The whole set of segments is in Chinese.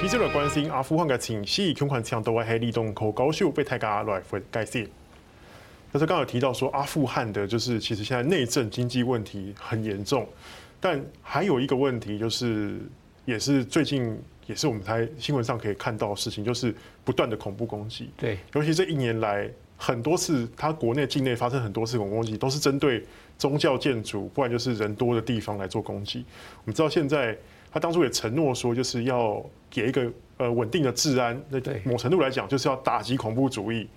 记者来关心阿富汗的情势，恐慌强度还系动口高手被大家来分析。但是刚刚有提到说，阿富汗的就是其实现在内政经济问题很严重，但还有一个问题就是，也是最近也是我们在新闻上可以看到的事情，就是不断的恐怖攻击。对，尤其这一年来很多次，他国内境内发生很多次恐怖攻击，都是针对宗教建筑，不然就是人多的地方来做攻击。我们知道现在。他当初也承诺说，就是要给一个呃稳定的治安。那某程度来讲，就是要打击恐怖主义。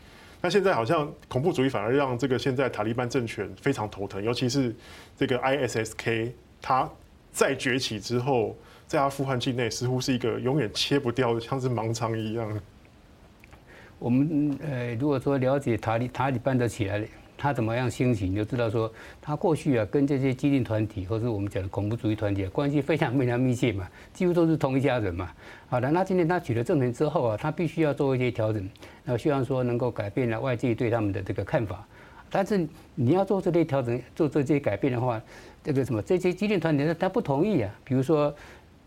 那现在好像恐怖主义反而让这个现在塔利班政权非常头疼，尤其是这个 ISSK，它再崛起之后，在阿富汗境内似乎是一个永远切不掉的，像是盲肠一样。我们呃，如果说了解塔利塔利班的起来。他怎么样兴起，你就知道说，他过去啊跟这些激进团体，或是我们讲的恐怖主义团体，关系非常非常密切嘛，几乎都是同一家人嘛。好的，那今天他取得政权之后啊，他必须要做一些调整，那希望说能够改变了外界对他们的这个看法。但是你要做这些调整，做这些改变的话，这个什么这些激进团体他他不同意啊。比如说，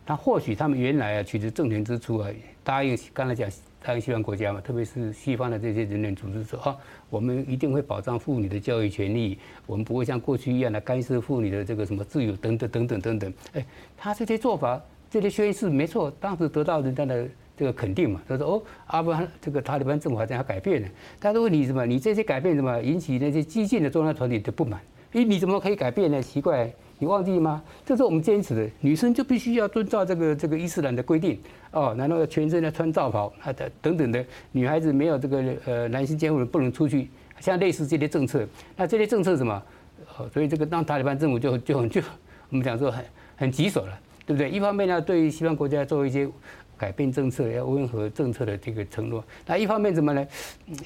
他或许他们原来啊取得政权之初啊，答应刚才讲。他跟西方国家嘛，特别是西方的这些人权组织说啊，我们一定会保障妇女的教育权利，我们不会像过去一样的干涉妇女的这个什么自由等等等等等等。哎，他这些做法，这些宣誓没错，当时得到人家的这个肯定嘛。他说哦，阿富汗这个塔利班政府好像要改变了。但是问题什么？你这些改变什么引起那些激进的宗教团体的不满？诶，你怎么可以改变呢？奇怪。你忘记吗？这是我们坚持的，女生就必须要遵照这个这个伊斯兰的规定哦。难道全身要穿罩袍啊？等等等的，女孩子没有这个呃男性监护人不能出去，像类似这些政策。那这些政策什么？所以这个当塔利班政府就就就我们讲说很很棘手了，对不对？一方面呢，对于西方国家做一些改变政策，要温和政策的这个承诺。那一方面怎么呢？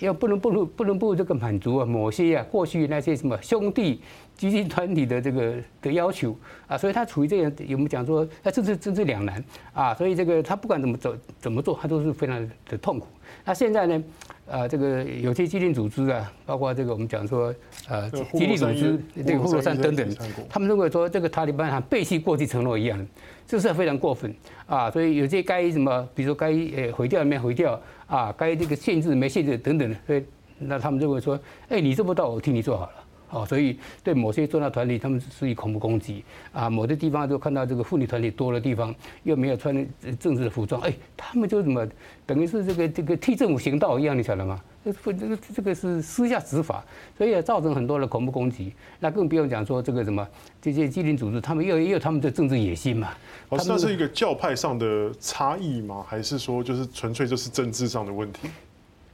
要不能不能不能不这个满足啊某些啊过去那些什么兄弟。激进团体的这个的要求啊，所以他处于这样，我们讲说，那这是这是两难啊，所以这个他不管怎么走怎么做，他都是非常的痛苦。那现在呢，呃，这个有些激进组织啊，包括这个我们讲说，呃，基地组织，这个护国山等等，他们认为说这个塔利班像背弃过去承诺一样，这是非常过分啊。所以有些该什么，比如说该呃毁掉没毁掉啊，该这个限制没限制等等的，所以那他们认为说，哎，你做不到，我替你做好了。哦，所以对某些宗教团体，他们是以恐怖攻击啊，某些地方就看到这个妇女团体多的地方，又没有穿政治的服装，哎，他们就怎么等于是这个这个替政府行道一样，你晓得吗？这个这个这个是私下执法，所以也造成很多的恐怖攻击。那更不用讲说这个什么这些基林组织，他们又也有他们的政治野心嘛。哦，那是一个教派上的差异吗？还是说就是纯粹就是政治上的问题？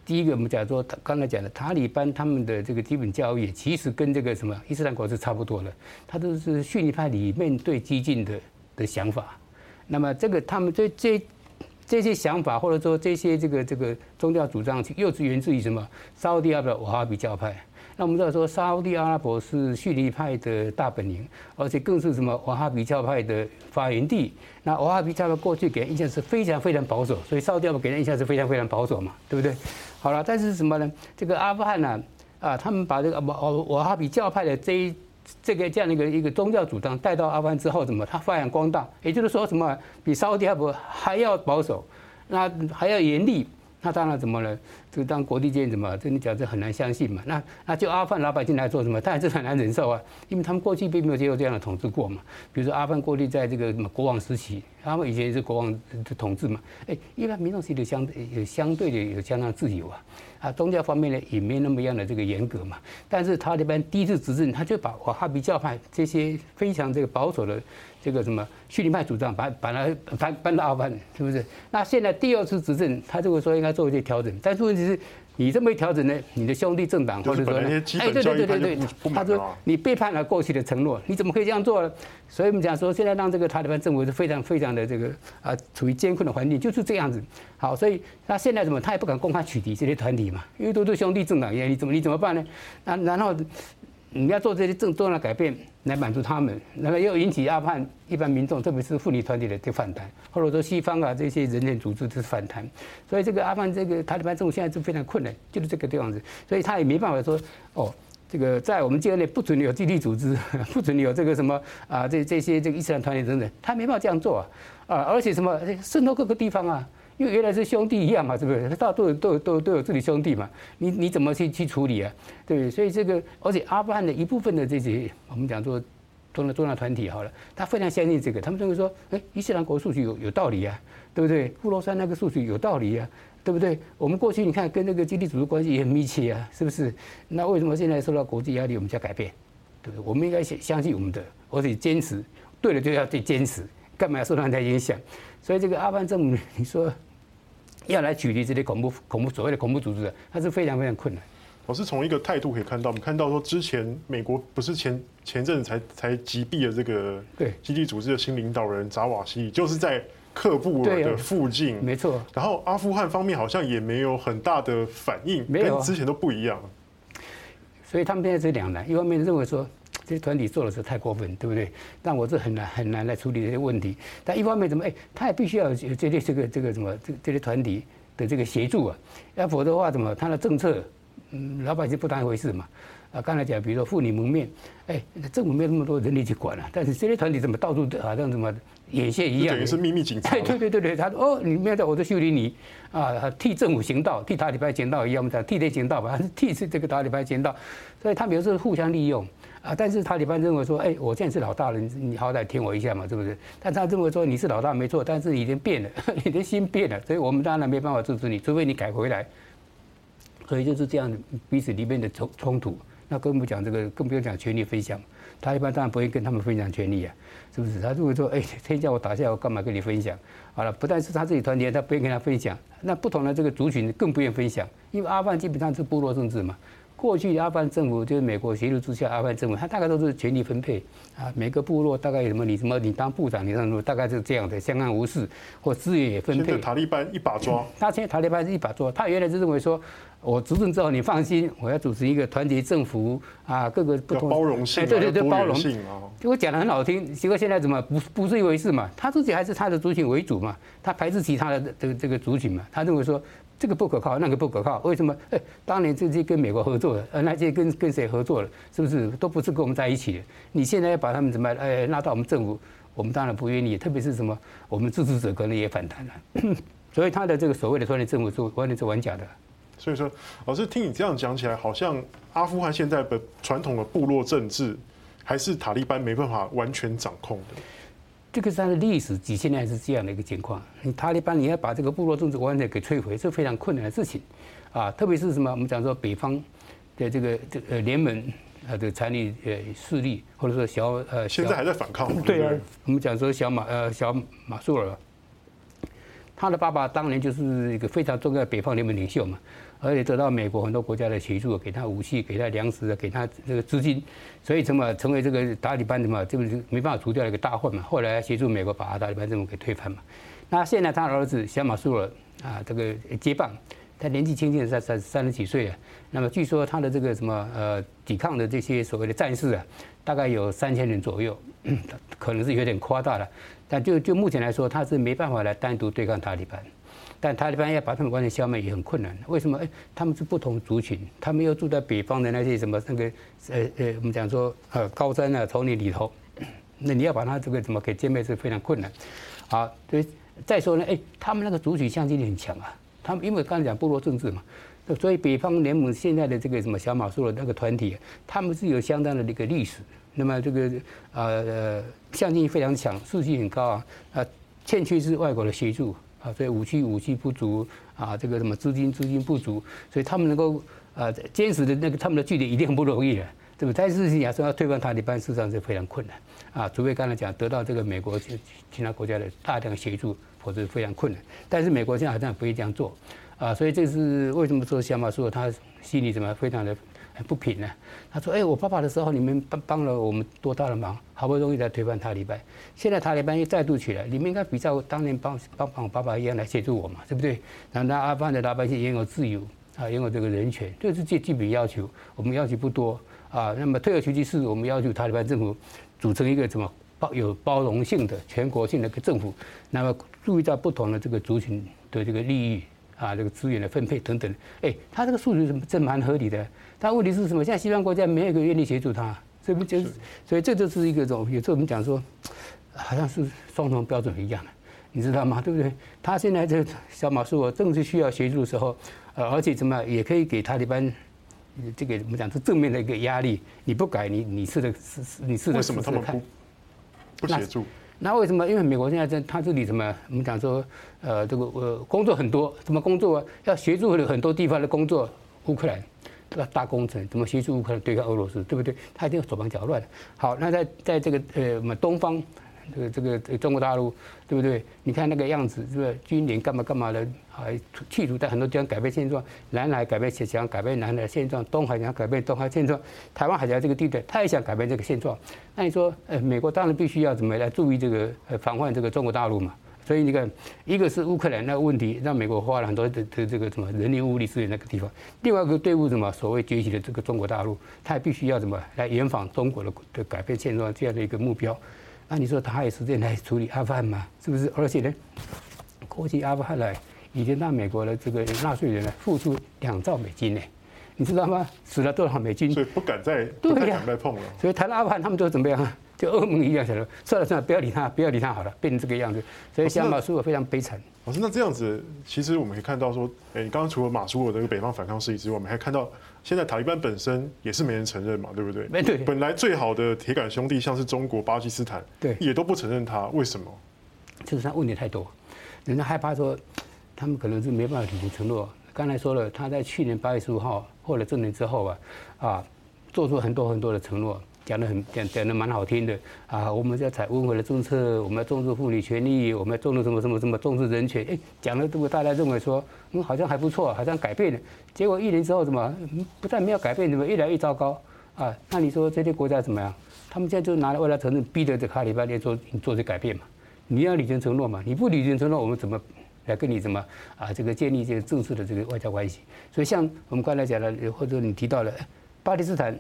第一个，我们讲说，刚才讲的塔利班他们的这个基本教育，其实跟这个什么伊斯兰国是差不多的，他都是逊尼派里面对激进的的想法。那么这个他们这这这些想法，或者说这些这个这个宗教主张，又是源自于什么？沙乌地阿拉伯瓦哈比教派。那我们知道说，沙乌地阿拉伯是逊尼派的大本营，而且更是什么瓦哈比教派的发源地。那瓦哈比教派过去给人印象是非常非常保守，所以沙乌地阿拉伯给人印象是非常非常保守嘛，对不对？好了，但是什么呢？这个阿富汗呢，啊，他们把这个瓦瓦哈比教派的这一这个这样的一个一个宗教主张带到阿富汗之后，怎么它发扬光大？也就是说，什么比沙乌地阿拉伯还要保守，那还要严厉。那当然怎么了？就当国际间怎么？这你讲这很难相信嘛？那那就阿富汗老百姓来做什么？他还是很难忍受啊，因为他们过去并没有接受这样的统治过嘛。比如说阿富汗过去在这个什么国王时期，他们以前也是国王的统治嘛。哎，一般民众其实相有相对的有相当自由啊。啊，宗教方面呢也没那么样的这个严格嘛。但是他这边第一次执政，他就把瓦哈比教派这些非常这个保守的。这个什么逊尼派主张把把它搬搬到阿富汗，是不是？那现在第二次执政，他这个说应该做一些调整，但是问题是，你这么一调整呢，你的兄弟政党或者说，哎，对对对对对，他说你背叛了过去的承诺，你怎么可以这样做呢？所以我们讲说，现在让这个塔利班政府是非常非常的这个啊，处于艰困的环境，就是这样子。好，所以他现在怎么，他也不敢公开取缔这些团体嘛，因为都是兄弟政党，你怎么你怎么办呢？那然后。你要做这些政重要的改变来满足他们，那么又引起阿富汗一般民众，特别是妇女团体的这个反弹，或者说西方啊这些人权组织的反弹，所以这个阿富汗这个塔利班政府现在是非常困难，就是这个这样子，所以他也没办法说哦，这个在我们境内不准有基地组织，不准有这个什么啊这这些这个伊斯兰团体等等，他没办法这样做啊。啊，而且什么渗透各个地方啊。因为原来是兄弟一样嘛，是不是？他都有都有都有都有自己兄弟嘛，你你怎么去去处理啊？对，所以这个，而且阿富汗的一部分的这些我们讲说中的重要团体好了，他非常相信这个，他们认为说，哎，伊斯兰国数据有有道理啊，对不对？呼罗山那个数据有道理啊，对不对？我们过去你看跟那个基地组织关系也很密切啊，是不是？那为什么现在受到国际压力，我们就要改变？对不对？我们应该相相信我们的，而且坚持对了就要去坚持，干嘛要受到人家影响？所以这个阿富汗政府，你说。要来取缔这些恐怖恐怖所谓的恐怖组织，它是非常非常困难。我是从一个态度可以看到，我们看到说之前美国不是前前阵子才才击毙了这个对基地组织的新领导人扎瓦西，就是在喀布尔的附近，没错。然后阿富汗方面好像也没有很大的反应，跟之前都不一样。所以他们现在是两难，一方面认为说。这些团体做的是太过分，对不对？但我是很难很难来处理这些问题。但一方面怎么哎，他也必须要有这些这个这个什么这这些团体的这个协助啊，要否则的话怎么他的政策，嗯，老百姓不当一回事嘛。啊，刚才讲，比如说妇女蒙面，哎，政府没有那么多人力去管了，啊。但是这些团体怎么到处好像什么眼线一样，等于是秘密警察。对对对对，他说哦，你没有在我这修理你啊，替政府行道，替塔利班行道一样，我们讲替天行道吧，替是这个塔利班行道，所以他们有时候互相利用。啊！但是塔利班认为说，哎，我现在是老大了，你好歹听我一下嘛，是不是？但他认为说你是老大没错，但是已经变了，你的心变了，所以我们当然没办法支持你，除非你改回来。所以就是这样彼此里面的冲冲突。那更不讲这个，更不用讲权力分享。他一般当然不会跟他们分享权力啊，是不是？他就会说，哎，天叫我打下，我干嘛跟你分享？好了，不但是他自己团结，他不愿跟他分享。那不同的这个族群更不愿分享，因为阿富汗基本上是部落政治嘛。过去阿富汗政府就是美国协助之下，阿富汗政府他大概都是权力分配啊，每个部落大概有什么你什么你当部长，你当什么，大概是这样的，相安无事，或资源也分配。现在塔利班一把抓，他现在塔利班是一把抓，他原来是认为说，我执政之后你放心，我要组织一个团结政府啊，各个不同包容性，对对对，包容性啊。结果讲得很好听，结果现在怎么不不是一回事嘛？他自己还是他的族群为主嘛，他排斥其他的这个这个族群嘛，他认为说。这个不可靠，那个不可靠，为什么？哎，当年这些跟美国合作的，呃，那些跟跟谁合作了？是不是都不是跟我们在一起的？你现在要把他们怎么哎拉到我们政府，我们当然不愿意。特别是什么，我们支持者可能也反弹了。所以他的这个所谓的团结政府是完全是玩假的。所以说，老师听你这样讲起来，好像阿富汗现在的传统的部落政治，还是塔利班没办法完全掌控的。这个是它的历史几千年是这样的一个情况。你塔利班你要把这个部落政治完全给摧毁，是非常困难的事情，啊，特别是什么？我们讲说北方的这个这呃联盟啊的残余呃势力，或者说小呃现在还在反抗。对啊，我们讲说小马呃小马苏尔，他的爸爸当年就是一个非常重要的北方联盟领袖嘛。而且得到美国很多国家的协助，给他武器，给他粮食，给他这个资金，所以怎么成为这个塔利班的嘛，这个没办法除掉一个大患嘛。后来协助美国把塔利班政府给推翻嘛。那现在他儿子小马苏尔啊，这个接棒，他年纪轻轻的才三三十几岁啊。那么据说他的这个什么呃抵抗的这些所谓的战士啊，大概有三千人左右，可能是有点夸大了。但就就目前来说，他是没办法来单独对抗塔利班。但塔利班要把他们完全消灭也很困难。为什么？哎，他们是不同族群，他们又住在北方的那些什么那个呃呃，我们讲说呃高山啊、丛林里头，那你要把他这个怎么给歼灭是非常困难。好，所以再说呢，哎，他们那个族群向心力很强啊。他们因为刚才讲部落政治嘛，所以北方联盟现在的这个什么小马苏的那个团体，他们是有相当的一个历史。那么这个呃向心力非常强，士气很高啊。啊，欠缺是外国的协助。啊，所以武器武器不足啊，这个什么资金资金不足，所以他们能够啊坚持的那个他们的据点一定很不容易的，对不对？但是你要说要推翻塔利班，事实上是非常困难啊，除非刚才讲得到这个美国其其他国家的大量协助，否则非常困难。但是美国现在好像不会这样做啊，所以这是为什么说小马说他心里怎么非常的。不平呢，他说：“哎，我爸爸的时候，你们帮帮了我们多大的忙，好不容易才推翻塔利班，现在塔利班又再度起来，你们应该比照当年帮帮帮我爸爸一样来协助我嘛，对不对？让阿富汗的老百姓拥有自由啊，拥有这个人权，这是最基本要求。我们要求不多啊。那么退而求其次，我们要求塔利班政府组成一个什么包有包容性的全国性的一个政府，那么注意到不同的这个族群的这个利益啊，这个资源的分配等等。哎，他这个数据是真蛮合理的。”但问题是什么？现在西方国家没有一个愿意协助他，这不就是？所以这就是一个种，有时候我们讲说，好像是双重标准一样的。你知道吗？对不对？他现在这小马苏尔正是需要协助的时候，呃，而且怎么也可以给他一般这个我们讲是正面的一个压力。你不改，你你是的是你是的。为什么他们不不协助？那为什么？因为美国现在在他这里什么？我们讲说，呃，这个呃工作很多，什么工作？要协助很多地方的工作，乌克兰。这个大工程怎么协助乌克兰对抗俄罗斯，对不对？他一定手忙脚乱。好，那在在这个呃我们东方，这个这个中国大陆，对不对？你看那个样子，是不是军联干嘛干嘛的？还企图在很多地方改变现状，南海改变想改变南海现状，东海想改变东海现状，台湾海峡这个地带，他也想改变这个现状。那你说，呃，美国当然必须要怎么来注意这个呃防范这个中国大陆嘛？所以你看，一个是乌克兰那个问题，让美国花了很多的的这个什么人力物力资源那个地方；另外一个对付什么所谓崛起的这个中国大陆，他也必须要怎么来严防中国的的改变现状这样的一个目标。那你说他有时间来处理阿富汗吗？是不是？而且呢，过去阿富汗来已经让美国的这个纳税人呢付出两兆美金呢，你知道吗？死了多少美金？所以不敢再不太敢再碰了。所以谈阿富汗，他们都怎么样？就噩梦一样，想说算了算了，不要理他，不要理他好了，变成这个样子。所以像马苏尔非常悲惨。老师，那这样子，其实我们可以看到说，哎，你刚刚除了马苏尔这个北方反抗势力之外，我们还看到现在塔利班本身也是没人承认嘛，对不对？没对。本来最好的铁杆兄弟，像是中国、巴基斯坦，对，也都不承认他，为什么？就是他问题太多，人家害怕说他们可能是没办法履行承诺。刚才说了，他在去年八月十五号获了政权之后啊，啊，做出很多很多的承诺。讲的很讲讲的蛮好听的啊！我们要采温和的政策，我们要重视妇女权利，我们要重视什么什么什么重视人权。哎，讲的这个大家认为说，嗯，好像还不错，好像改变了。结果一年之后怎么不但没有改变，怎么越来越糟糕啊？那你说这些国家怎么样？他们现在就拿了外来承认，逼着这卡里班来做做这改变嘛？你要履行承诺嘛？你不履行承诺，我们怎么来跟你怎么啊？这个建立这个正式的这个外交关系？所以像我们刚才讲的，或者你提到了巴基斯坦，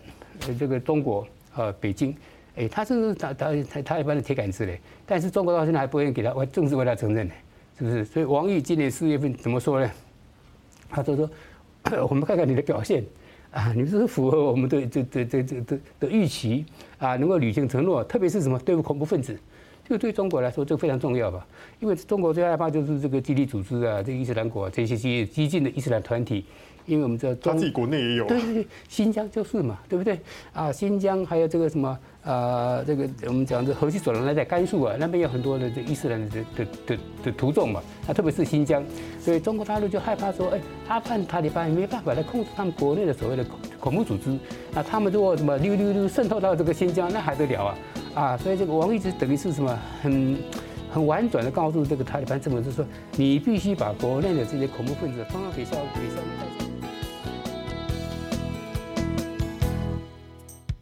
这个中国。呃，北京，哎，他是他他他他一般的铁杆子嘞，但是中国到现在还不愿意给他为正式为他承认呢，是不是？所以王毅今年四月份怎么说呢？他就说，我们看看你的表现啊，你是符合我们的这这这这这的预期啊，能够履行承诺，特别是什么对付恐怖分子，这个对中国来说这个非常重要吧？因为中国最害怕就是这个基地组织啊，这个伊斯兰国啊这些激激进的伊斯兰团体。因为我们知道，他自己国内也有、啊。对对对，新疆就是嘛，对不对？啊，新疆还有这个什么呃，这个我们讲的河西走廊那在甘肃啊，那边有很多的这伊斯兰的的的的的徒众嘛。啊，特别是新疆，所以中国大陆就害怕说，哎，阿富汗塔利班也没办法来控制他们国内的所谓的恐恐怖组织。那他们如果什么溜溜溜渗透到这个新疆，那还得了啊？啊，所以这个王毅直等于是什么很很婉转的告诉这个塔利班政府，就是说，你必须把国内的这些恐怖分子通通给消给消灭。